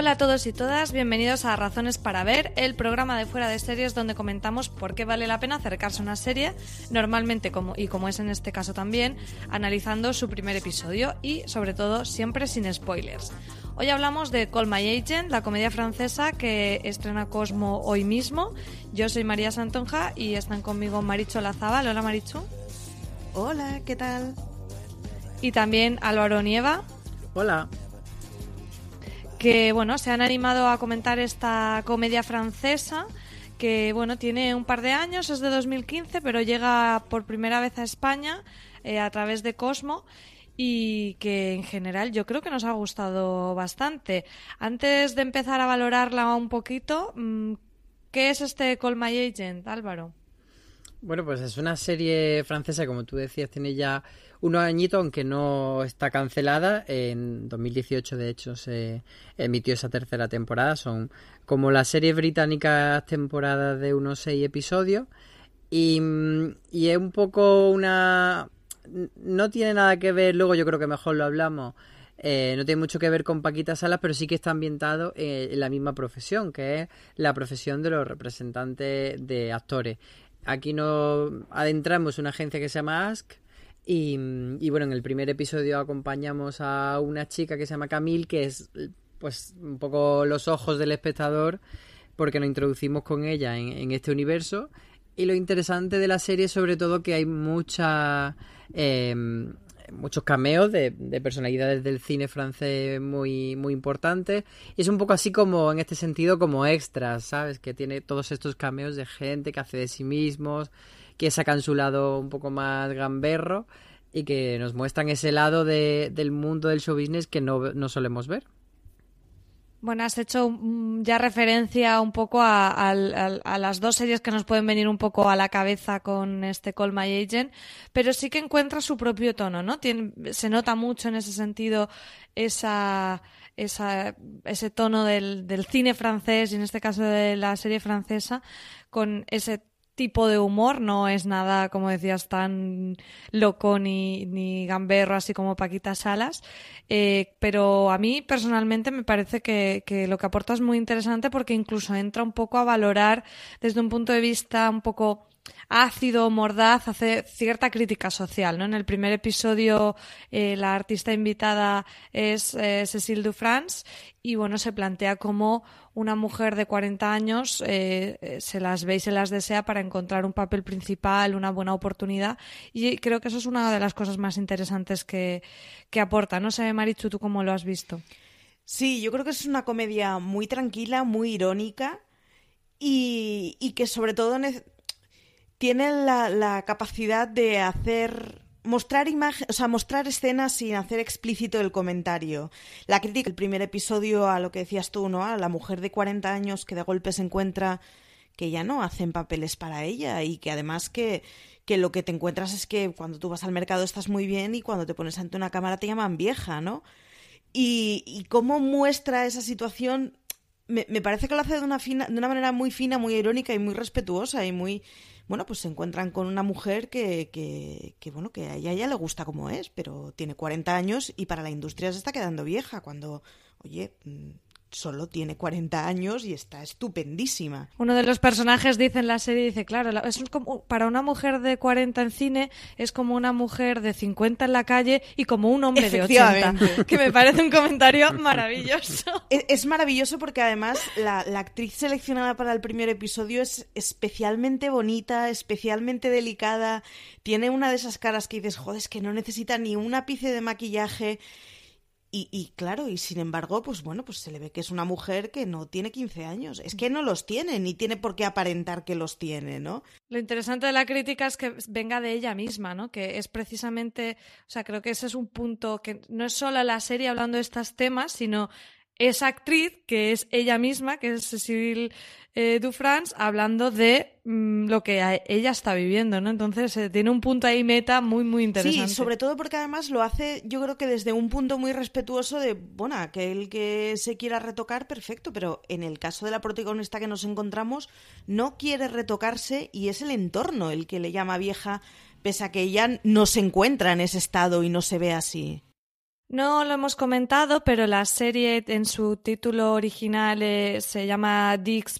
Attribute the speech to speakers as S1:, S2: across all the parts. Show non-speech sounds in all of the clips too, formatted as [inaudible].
S1: Hola a todos y todas, bienvenidos a Razones para Ver, el programa de fuera de series donde comentamos por qué vale la pena acercarse a una serie, normalmente como y como es en este caso también, analizando su primer episodio y sobre todo siempre sin spoilers. Hoy hablamos de Call My Agent, la comedia francesa que estrena Cosmo hoy mismo. Yo soy María Santonja y están conmigo Maricho Lazabal. Hola Marichu.
S2: Hola, ¿qué tal?
S1: Y también Álvaro Nieva.
S3: Hola
S1: que bueno, se han animado a comentar esta comedia francesa que bueno, tiene un par de años, es de 2015, pero llega por primera vez a España eh, a través de Cosmo y que en general yo creo que nos ha gustado bastante. Antes de empezar a valorarla un poquito, mm, ¿qué es este Call My Agent, Álvaro?
S3: Bueno, pues es una serie francesa, como tú decías, tiene ya unos añitos, aunque no está cancelada. En 2018, de hecho, se emitió esa tercera temporada. Son como las series británicas temporadas de unos seis episodios. Y, y es un poco una... No tiene nada que ver, luego yo creo que mejor lo hablamos, eh, no tiene mucho que ver con Paquita Salas, pero sí que está ambientado eh, en la misma profesión, que es la profesión de los representantes de actores. Aquí nos adentramos en una agencia que se llama Ask. Y, bueno, en el primer episodio acompañamos a una chica que se llama Camille, que es pues un poco los ojos del espectador, porque nos introducimos con ella en, este universo. Y lo interesante de la serie sobre todo que hay mucha eh, muchos cameos de, personalidades del cine francés muy, muy importantes. Y es un poco así como, en este sentido, como extras, ¿sabes? Que tiene todos estos cameos de gente que hace de sí mismos, que sacan su lado un poco más gamberro y que nos muestran ese lado de, del mundo del show business que no, no solemos ver.
S1: Bueno, has hecho ya referencia un poco a, las dos series que nos pueden venir un poco a la cabeza con este Call My Agent, pero sí que encuentra su propio tono, ¿no? se nota mucho en ese sentido esa, esa, ese tono del, del cine francés y en este caso de la serie francesa con ese tipo de humor, no es nada, como decías, tan loco ni, gamberro así como Paquita Salas, eh, pero a mí personalmente me parece que, que, lo que aporta es muy interesante porque incluso entra un poco a valorar desde un punto de vista un poco ácido, mordaz, hace cierta crítica social, ¿no? En el primer episodio eh, la artista invitada es eh, Cécile Dufrance y bueno, se plantea como una mujer de 40 años eh, se las ve y se las desea para encontrar un papel principal, una buena oportunidad y creo que eso es una de las cosas más interesantes que, que aporta. No sé, Marichu, ¿tú cómo lo has visto?
S2: Sí, yo creo que es una comedia muy tranquila, muy irónica y, y que sobre todo tiene la, capacidad de hacer mostrar imagen, o sea, mostrar escenas sin hacer explícito el comentario. La crítica, el primer episodio a lo que decías tú, ¿no? A la mujer de 40 años que de golpe se encuentra que ya no hacen papeles para ella y que además que, que lo que te encuentras es que cuando tú vas al mercado estás muy bien y cuando te pones ante una cámara te llaman vieja, ¿no? Y, y cómo muestra esa situación, me, me, parece que lo hace de una, fina, de una manera muy fina, muy irónica y muy respetuosa y muy, bueno, pues se encuentran con una mujer que, que, que, bueno, que a ella ya le gusta como es, pero tiene 40 años y para la industria se está quedando vieja, cuando, oye, mm, solo tiene 40 años y está estupendísima.
S1: Uno de los personajes dice en la serie, dice, claro, es como, para una mujer de 40 en cine es como una mujer de 50 en la calle y como un hombre de 80, [laughs] que me parece un comentario maravilloso. [laughs]
S2: Es, maravilloso porque además la, la actriz seleccionada para el primer episodio es especialmente bonita, especialmente delicada, tiene una de esas caras que dices, joder, es que no necesita ni un ápice de maquillaje y, y, claro, y sin embargo, pues bueno, pues se le ve que es una mujer que no tiene 15 años. Es que no los tiene, ni tiene por qué aparentar que los tiene, ¿no?
S1: Lo interesante de la crítica es que venga de ella misma, ¿no? Que es precisamente, o sea, creo que ese es un punto que no es solo la serie hablando de estos temas, sino esa actriz, que es ella misma, que es Cecil eh, Dufrance, hablando de mm, lo que ella está viviendo, ¿no? Entonces eh, tiene un punto ahí meta muy, muy interesante.
S2: Sí, sobre todo porque además lo hace, yo creo que desde un punto muy respetuoso de, bueno, aquel que se quiera retocar, perfecto, pero en el caso de la protagonista que nos encontramos, no quiere retocarse y es el entorno el que le llama vieja, pese a que ella no se encuentra en ese estado y no se ve así.
S1: No lo hemos comentado, pero la serie en su título original eh, se llama Dix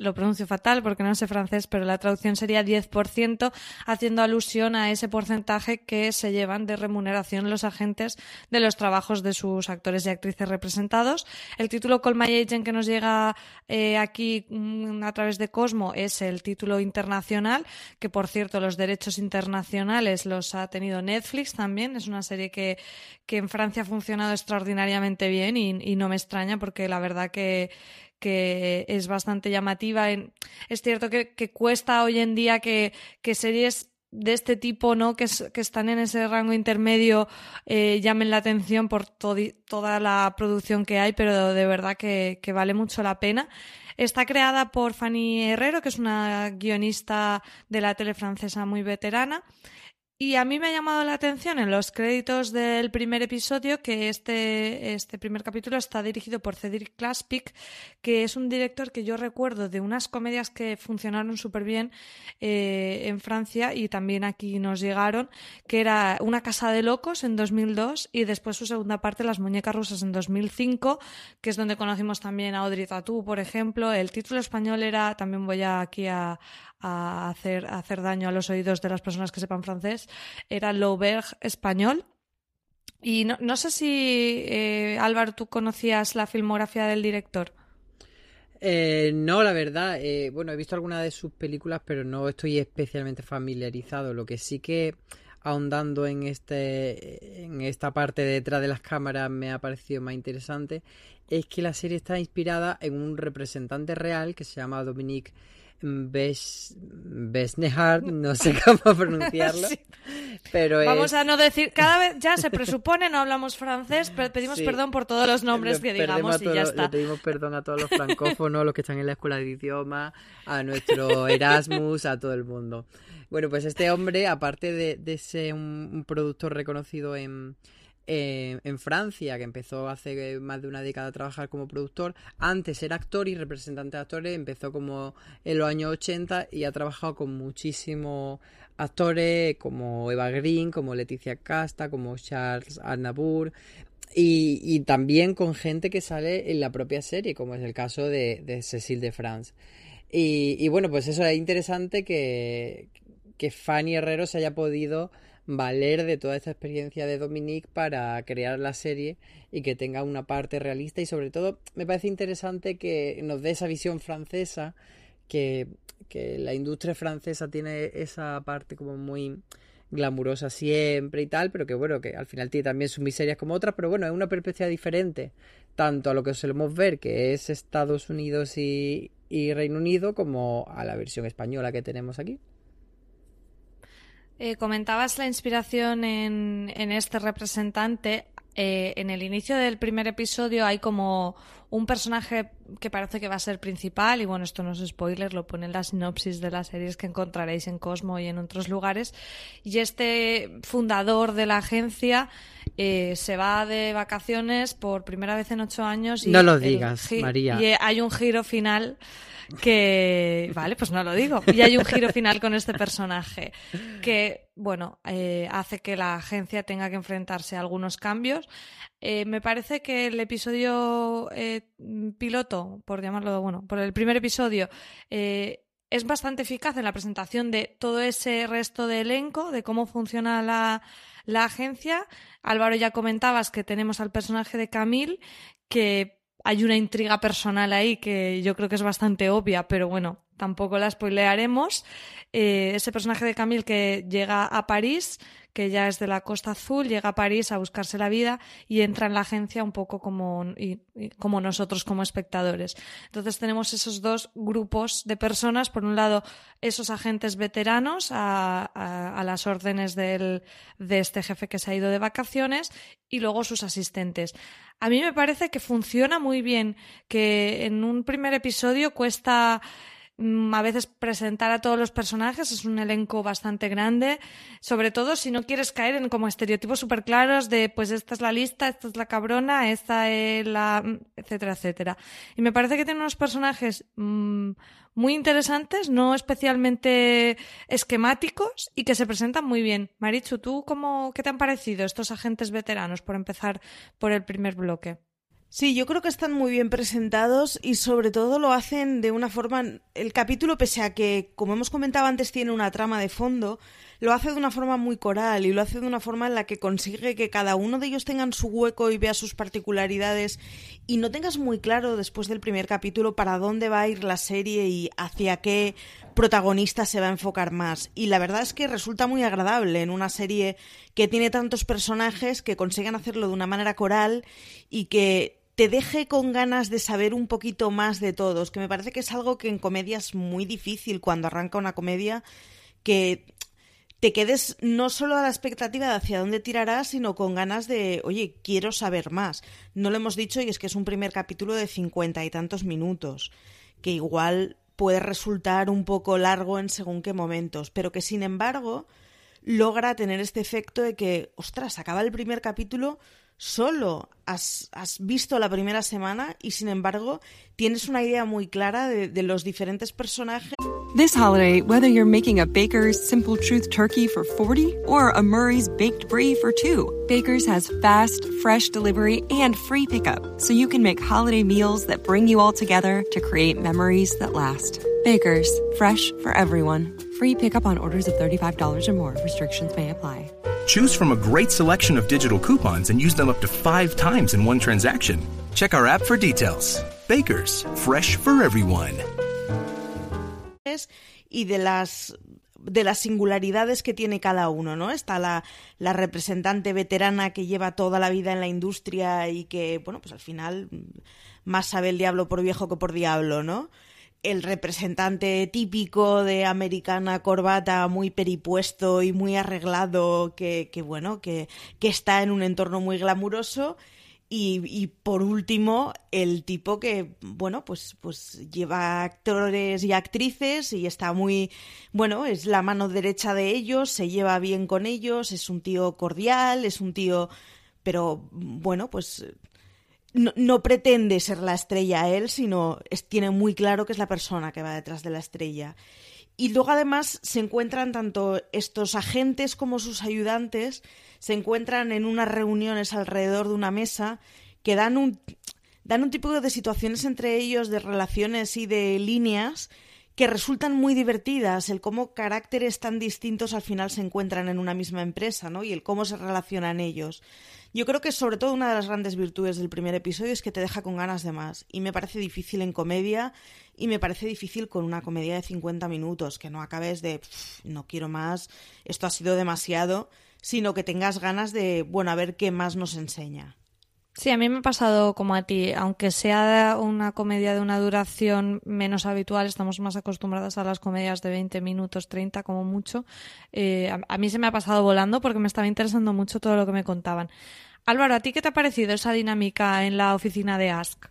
S1: lo pronuncio fatal porque no sé francés, pero la traducción sería 10%, haciendo alusión a ese porcentaje que se llevan de remuneración los agentes de los trabajos de sus actores y actrices representados. El título Call My Agent que nos llega eh, aquí mm, a través de Cosmo es el título internacional, que por cierto los derechos internacionales los ha tenido Netflix también. Es una serie que, que en Francia ha funcionado extraordinariamente bien y, y no me extraña porque la verdad que que es bastante llamativa. Es cierto que, cuesta hoy en día que, series de este tipo, ¿no? Que, están en ese rango intermedio, eh, llamen la atención por toda la producción que hay, pero de verdad que, que, vale mucho la pena. Está creada por Fanny Herrero, que es una guionista de la tele francesa muy veterana. Y a mí me ha llamado la atención en los créditos del primer episodio que este, este primer capítulo está dirigido por Cedric Klaspik, que es un director que yo recuerdo de unas comedias que funcionaron súper bien eh, en Francia y también aquí nos llegaron, que era Una casa de locos en 2002 y después su segunda parte, Las muñecas rusas en 2005, que es donde conocimos también a Audrey Tautou, por ejemplo. El título español era, también voy aquí a, a hacer, hacer daño a los oídos de las personas que sepan francés, era L'Auberge español. Y no, no sé si, eh, Álvaro, tú conocías la filmografía del director.
S3: Eh, no, la verdad, eh, bueno, he visto algunas de sus películas, pero no estoy especialmente familiarizado. Lo que sí que ahondando en este en esta parte detrás de las cámaras me ha parecido más interesante es que la serie está inspirada en un representante real que se llama Dominique Besnehard, [laughs] no sé cómo [laughs] pronunciarlo. Pero
S1: Vamos a no decir, cada vez ya se presupone, no hablamos francés, pero pedimos perdón por todos los nombres que digamos y ya está.
S3: Le pedimos perdón a todos los francófonos, los que están en la escuela de idioma, a nuestro Erasmus, a todo el mundo. Bueno, pues este hombre, aparte de, ser un productor reconocido en, en Francia, que empezó hace más de una década a trabajar como productor. Antes era actor y representante de actores, empezó como en los años 80 y ha trabajado con muchísimos actores como Eva Green, como Leticia Casta, como Charles Aznavour. Y, también con gente que sale en la propia serie, como es el caso de, de Cecil de France. Y, y, bueno, pues eso es interesante que, que Fanny Herrero se haya podido valer de toda esta experiencia de Dominique para crear la serie y que tenga una parte realista y sobre todo me parece interesante que nos dé esa visión francesa que, que la industria francesa tiene esa parte como muy glamurosa siempre y tal, pero que bueno, que al final tiene también sus miserias como otras, pero bueno, es una perspectiva diferente, tanto a lo que solemos ver, que es Estados Unidos y, y Reino Unido, como a la versión española que tenemos aquí.
S1: Eh, comentabas la inspiración en, este representante. Eh, en el inicio del primer episodio hay como un personaje que parece que va a ser principal, y bueno, esto no es spoiler, lo pone en la sinopsis de las series que encontraréis en Cosmo y en otros lugares. Y este fundador de la agencia eh, se va de vacaciones por primera vez en ocho años. Y
S3: no lo digas, María.
S1: Y hay un giro final que, vale, pues no lo digo. Y hay un giro final con este personaje que, bueno, eh, hace que la agencia tenga que enfrentarse a algunos cambios. Eh, me parece que el episodio eh, piloto, por llamarlo, bueno, por el primer episodio, es bastante eficaz en la presentación de todo ese resto de elenco, de cómo funciona la, la agencia. Álvaro, ya comentabas que tenemos al personaje de Camille, que hay una intriga personal ahí que yo creo que es bastante obvia, pero bueno, tampoco la spoilearemos. Eh, ese personaje de Camille que llega a París que ya es de la Costa Azul, llega a París a buscarse la vida y entra en la agencia un poco como, como nosotros como espectadores. Entonces tenemos esos dos grupos de personas, por un lado esos agentes veteranos a, a, las órdenes del, de este jefe que se ha ido de vacaciones y luego sus asistentes. A mí me parece que funciona muy bien, que en un primer episodio cuesta a veces presentar a todos los personajes, es un elenco bastante grande, sobre todo si no quieres caer en como estereotipos súper claros de pues esta es la lista, esta es la cabrona, esta es la... Mm, etcétera, etcétera. Y me parece que tiene unos personajes mmm, muy interesantes, no especialmente esquemáticos y que se presentan muy bien. Marichu, ¿tú cómo, qué te han parecido estos agentes veteranos, por empezar por el primer bloque?
S2: Sí, yo creo que están muy bien presentados y sobre todo lo hacen de una forma... El capítulo, pese a que, como hemos comentado antes, tiene una trama de fondo, lo hace de una forma muy coral y lo hace de una forma en la que consigue que cada uno de ellos tengan su hueco y vea sus particularidades y no tengas muy claro después del primer capítulo para dónde va a ir la serie y hacia qué protagonista se va a enfocar más. Y la verdad es que resulta muy agradable en una serie que tiene tantos personajes que consiguen hacerlo de una manera coral y que te deje con ganas de saber un poquito más de todos, que me parece que es algo que en comedia es muy difícil cuando arranca una comedia, que te quedes no solo a la expectativa de hacia dónde tirarás, sino con ganas de, oye, quiero saber más. No lo hemos dicho y es que es un primer capítulo de cincuenta y tantos minutos, que igual puede resultar un poco largo en según qué momentos, pero que sin embargo logra tener este efecto de que, ostras, acaba el primer capítulo solo has, has, visto la primera semana y sin embargo tienes una idea muy clara de, de los diferentes personajes.
S4: This holiday, whether you're making a Baker's Simple Truth turkey for 40 or a Murray's Baked Brie for 2, Baker's has fast, fresh delivery and free pickup so you can make holiday meals that bring you all together to create memories that last. Baker's, fresh for everyone. Free pickup on orders of $35 or more. Restrictions may apply.
S5: Choose from a great selection of digital coupons and use them up to five times in one transaction. Check our app for details. Bakers, fresh for everyone.
S2: Y de las de las singularidades que tiene cada uno, ¿no? Está la, la, representante veterana que lleva toda la vida en la industria y que, bueno, pues al final más sabe el diablo por viejo que por diablo, ¿no? El representante típico de americana corbata muy peripuesto y muy arreglado que, que bueno que, que, está en un entorno muy glamuroso. Y, y, por último el tipo que bueno pues pues lleva actores y actrices y está muy bueno es la mano derecha de ellos se lleva bien con ellos es un tío cordial es un tío pero bueno pues no, pretende ser la estrella él, sino tiene muy claro que es la persona que va detrás de la estrella. Y luego además se encuentran tanto estos agentes como sus ayudantes, se encuentran en unas reuniones alrededor de una mesa que dan un, dan un tipo de situaciones entre ellos, de relaciones y de líneas que resultan muy divertidas, el cómo caracteres tan distintos al final se encuentran en una misma empresa, ¿no? Y el cómo se relacionan ellos. Yo creo que sobre todo una de las grandes virtudes del primer episodio es que te deja con ganas de más. Y me parece difícil en comedia y me parece difícil con una comedia de 50 minutos, que no acabes de no quiero más, esto ha sido demasiado, sino que tengas ganas de, bueno, a ver qué más nos enseña.
S1: Sí, a mí me ha pasado como a ti, aunque sea una comedia de una duración menos habitual, estamos más acostumbradas a las comedias de 20 minutos, 30 como mucho. Eh, a, mí se me ha pasado volando porque me estaba interesando mucho todo lo que me contaban. Álvaro, ¿a ti qué te ha parecido esa dinámica en la oficina de Ask?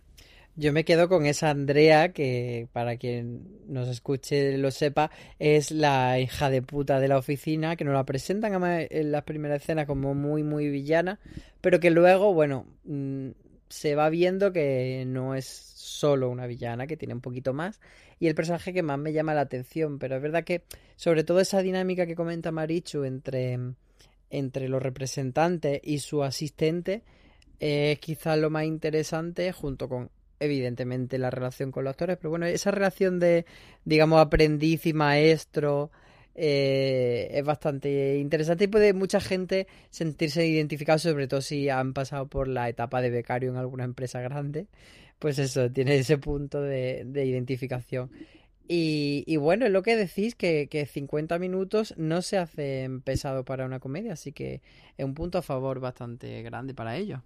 S3: Yo me quedo con esa Andrea, que para quien nos escuche lo sepa, es la hija de puta de la oficina, que nos la presentan en la primera escena como muy, muy villana, pero que luego, bueno, mm, se va viendo que no es solo una villana, que tiene un poquito más, y el personaje que más me llama la atención, pero es verdad que sobre todo esa dinámica que comenta Marichu entre, entre los representantes y su asistente, es quizás lo más interesante junto con evidentemente la relación con los actores, pero bueno, esa relación de, digamos, aprendiz y maestro eh, es bastante interesante y puede mucha gente sentirse identificado, sobre todo si han pasado por la etapa de becario en alguna empresa grande, pues eso, tiene ese punto de, identificación. Y, bueno, es lo que decís, que, que 50 minutos no se hace pesado para una comedia, así que es un punto a favor bastante grande para ello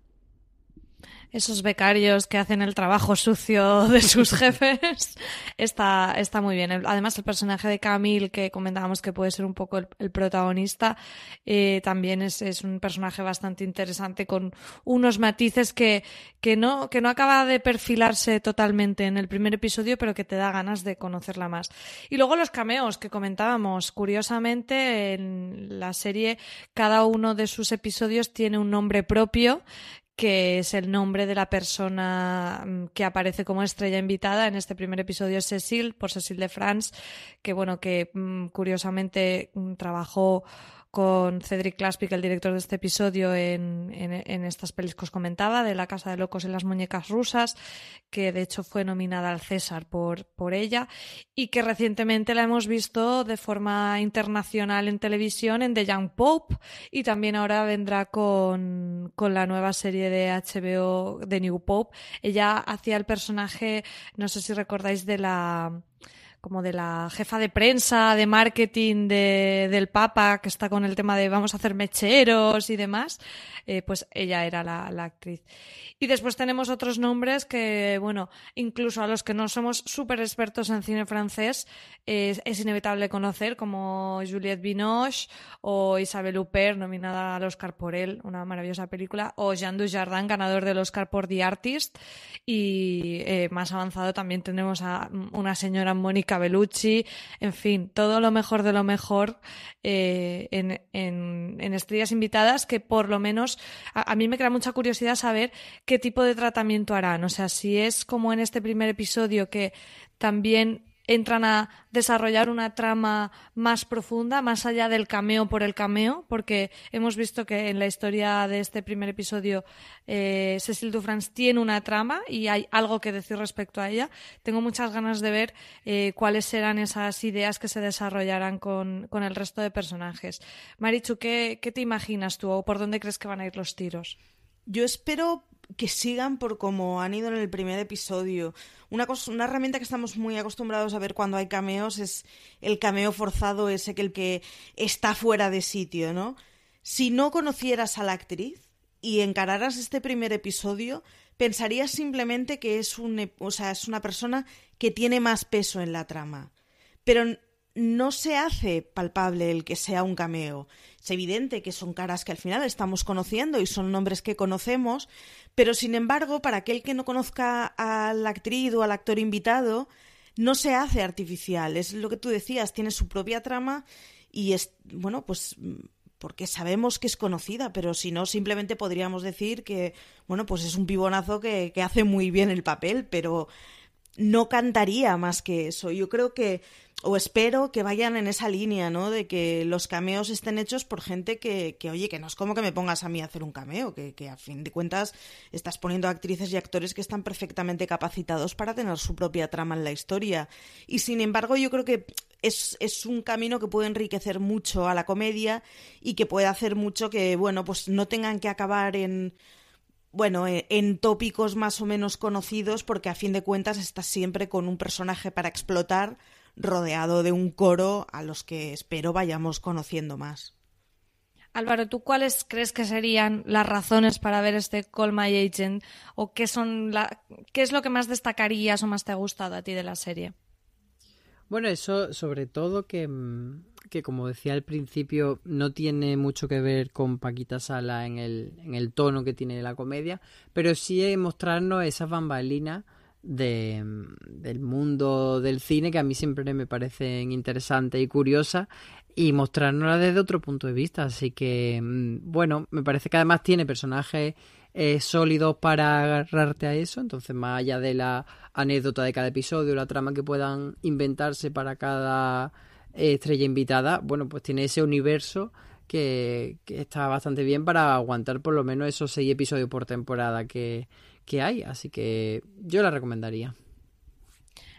S1: esos becarios que hacen el trabajo [laughs] sucio de sus jefes, está, está muy bien. Además, el personaje de Camille, que comentábamos que puede ser un poco el, protagonista, eh, también es, es, un personaje bastante interesante con unos matices que, que, no, que no acaba de perfilarse totalmente en el primer episodio, pero que te da ganas de conocerla más. Y luego los cameos que comentábamos. Curiosamente, en la serie, cada uno de sus episodios tiene un nombre propio que es el nombre de la persona mm, que aparece como estrella invitada. En este primer episodio es Cecil, por Cecil de France, que bueno, que mm, curiosamente mm, trabajó con Cedric Claspic, el director de este episodio, en, en, estas pelis que os comentaba, de La Casa de Locos y las Muñecas Rusas, que de hecho fue nominada al César por, por ella, y que recientemente la hemos visto de forma internacional en televisión en The Young Pope, y también ahora vendrá con, con la nueva serie de HBO de New Pope. Ella hacía el personaje, no sé si recordáis de la como de la jefa de prensa, de marketing de, del Papa, que está con el tema de vamos a hacer mecheros y demás, eh, pues ella era la, actriz. Y después tenemos otros nombres que, bueno, incluso a los que no somos súper expertos en cine francés, es inevitable conocer, como Juliette Binoche o Isabelle Huppert, nominada al Oscar por él, una maravillosa película, o Jean Dujardin, ganador del Oscar por The Artist. Y eh, más avanzado también tenemos a una señora Mónica Bellucci, en fin, todo lo mejor de lo mejor eh, en, en, estrellas invitadas que por lo menos a, a, mí me crea mucha curiosidad saber qué tipo de tratamiento harán. O sea, si es como en este primer episodio que también entran a desarrollar una trama más profunda, más allá del cameo por el cameo, porque hemos visto que en la historia de este primer episodio eh, Cecil Dufrance tiene una trama y hay algo que decir respecto a ella. Tengo muchas ganas de ver eh, cuáles serán esas ideas que se desarrollarán con, con el resto de personajes. Marichu, ¿qué, ¿qué te imaginas tú o por dónde crees que van a ir los tiros?
S2: Yo espero que sigan por como han ido en el primer episodio. Una, cosa, una herramienta que estamos muy acostumbrados a ver cuando hay cameos es el cameo forzado, ese que el que está fuera de sitio, ¿no? Si no conocieras a la actriz y encararas este primer episodio, pensarías simplemente que es, un, o sea, es una persona que tiene más peso en la trama. Pero no se hace palpable el que sea un cameo. Es evidente que son caras que al final estamos conociendo y son nombres que conocemos, pero sin embargo, para aquel que no conozca a la actriz o al actor invitado, no se hace artificial. Es lo que tú decías, tiene su propia trama y es, bueno, pues porque sabemos que es conocida, pero si no, simplemente podríamos decir que, bueno, pues es un pibonazo que, que hace muy bien el papel, pero no cantaría más que eso. Yo creo que, o espero que vayan en esa línea, ¿no? De que los cameos estén hechos por gente que, que oye, que no es como que me pongas a mí a hacer un cameo, que, que a fin de cuentas estás poniendo actrices y actores que están perfectamente capacitados para tener su propia trama en la historia. Y sin embargo, yo creo que es, es, un camino que puede enriquecer mucho a la comedia y que puede hacer mucho que, bueno, pues no tengan que acabar en bueno, eh, en tópicos más o menos conocidos, porque a fin de cuentas estás siempre con un personaje para explotar, rodeado de un coro a los que espero vayamos conociendo más.
S1: Álvaro, ¿tú cuáles crees que serían las razones para ver este Call My Agent? ¿O qué, son la... qué es lo que más destacarías o más te ha gustado a ti de la serie?
S3: Bueno, eso sobre todo que, mm, que como decía al principio no tiene mucho que ver con Paquita Sala en el, tono que tiene la comedia, pero sí es mostrarnos esas bambalinas de, del mundo del cine que a mí siempre me parecen interesantes y curiosas y mostrárnoslas desde otro punto de vista. Así que, mm, bueno, me parece que además tiene personajes eh, sólidos para agarrarte a eso. Entonces, más allá de la anécdota de cada episodio, la trama que puedan inventarse para cada estrella invitada, bueno, pues tiene ese universo que, está bastante bien para aguantar por lo menos esos seis episodios por temporada que, que hay. Así que yo la recomendaría.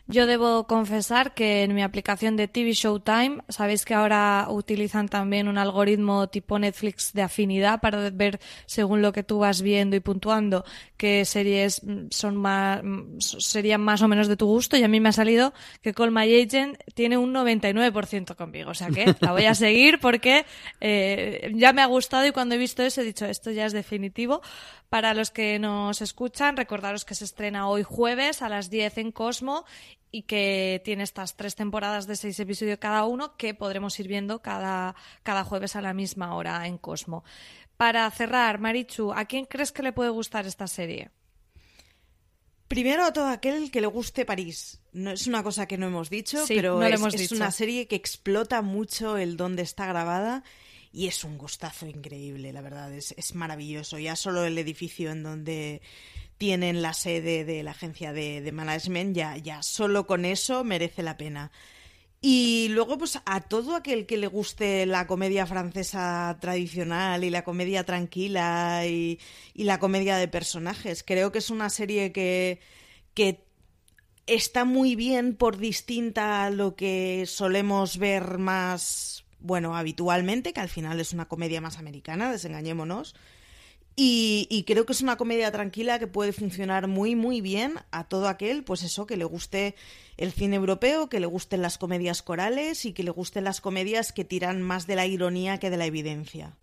S1: Yo debo confesar que en mi aplicación de TV Showtime, sabéis que ahora utilizan también un algoritmo tipo Netflix de afinidad para ver según lo que tú vas viendo y puntuando qué series son más, serían más o menos de tu gusto. Y a mí me ha salido que Call My Agent tiene un 99% conmigo. O sea que la voy a [laughs] seguir porque eh, ya me ha gustado y cuando he visto eso he dicho esto ya es definitivo. Para los que nos escuchan, recordaros que se estrena hoy jueves a las 10 en Cosmo y que tiene estas tres temporadas de seis episodios cada uno que podremos ir viendo cada, cada jueves a la misma hora en Cosmo. Para cerrar, Marichu, ¿a quién crees que le puede gustar esta serie?
S2: Primero a todo aquel que le guste París. No es una cosa que no hemos dicho, pero es,
S1: hemos
S2: es
S1: dicho.
S2: una serie que explota mucho el dónde está grabada y es un gustazo increíble, la verdad, es, es maravilloso. Ya solo el edificio en donde tienen la sede de la agencia de, management, ya, ya solo con eso merece la pena. Y luego, pues a todo aquel que le guste la comedia francesa tradicional y la comedia tranquila y, y la comedia de personajes, creo que es una serie que, que está muy bien por distinta a lo que solemos ver más, bueno, habitualmente, que al final es una comedia más americana, desengañémonos. Y, creo que es una comedia tranquila que puede funcionar muy, muy bien a todo aquel, pues eso, que le guste el cine europeo, que le gusten las comedias corales y que le gusten las comedias que tiran más de la ironía que de la evidencia.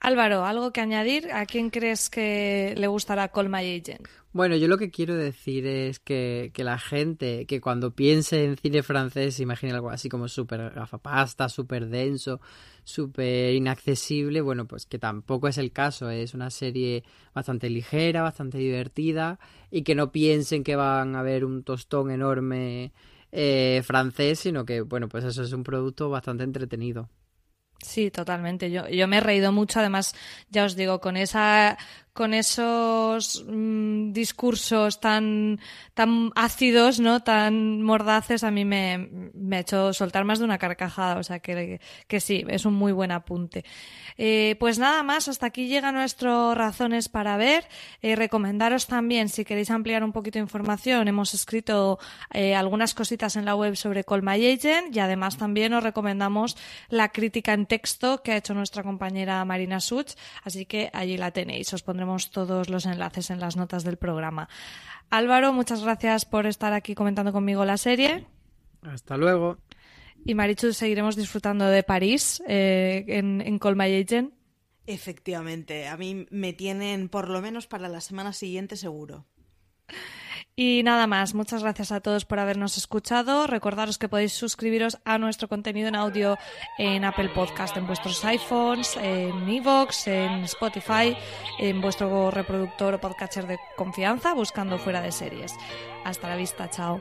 S1: Álvaro, ¿algo que añadir? ¿A quién crees que le gustará Call My Agent?
S3: Bueno, yo lo que quiero decir es que, que la gente que cuando piense en cine francés imagine algo así como súper gafapasta, súper denso, súper inaccesible, bueno, pues que tampoco es el caso, es una serie bastante ligera, bastante divertida y que no piensen que van a ver un tostón enorme eh, francés, sino que, bueno, pues eso es un producto bastante entretenido.
S1: Sí, totalmente. Yo, yo me he reído mucho, además, ya os digo, con esa con esos mmm, discursos tan, tan ácidos, ¿no? Tan mordaces, a mí me, me, ha hecho soltar más de una carcajada. O sea que, que sí, es un muy buen apunte. Eh, pues nada más, hasta aquí llegan nuestras razones para ver. Eh, recomendaros también, si queréis ampliar un poquito de información, hemos escrito eh, algunas cositas en la web sobre Call My Agent y además también os recomendamos la crítica en texto que ha hecho nuestra compañera Marina Such, así que allí la tenéis. Os pondremos todos los enlaces en las notas del programa. Álvaro, muchas gracias por estar aquí comentando conmigo la serie.
S3: Hasta luego.
S1: Y Marichu, seguiremos disfrutando de París eh, en, en Call My Agent.
S2: Efectivamente, a mí me tienen por lo menos para la semana siguiente seguro.
S1: Y nada más, muchas gracias a todos por habernos escuchado. Recordaros que podéis suscribiros a nuestro contenido en audio en Apple Podcast, en vuestros iPhones, en Evox, en Spotify, en vuestro reproductor o podcatcher de confianza, buscando fuera de series. Hasta la vista, chao.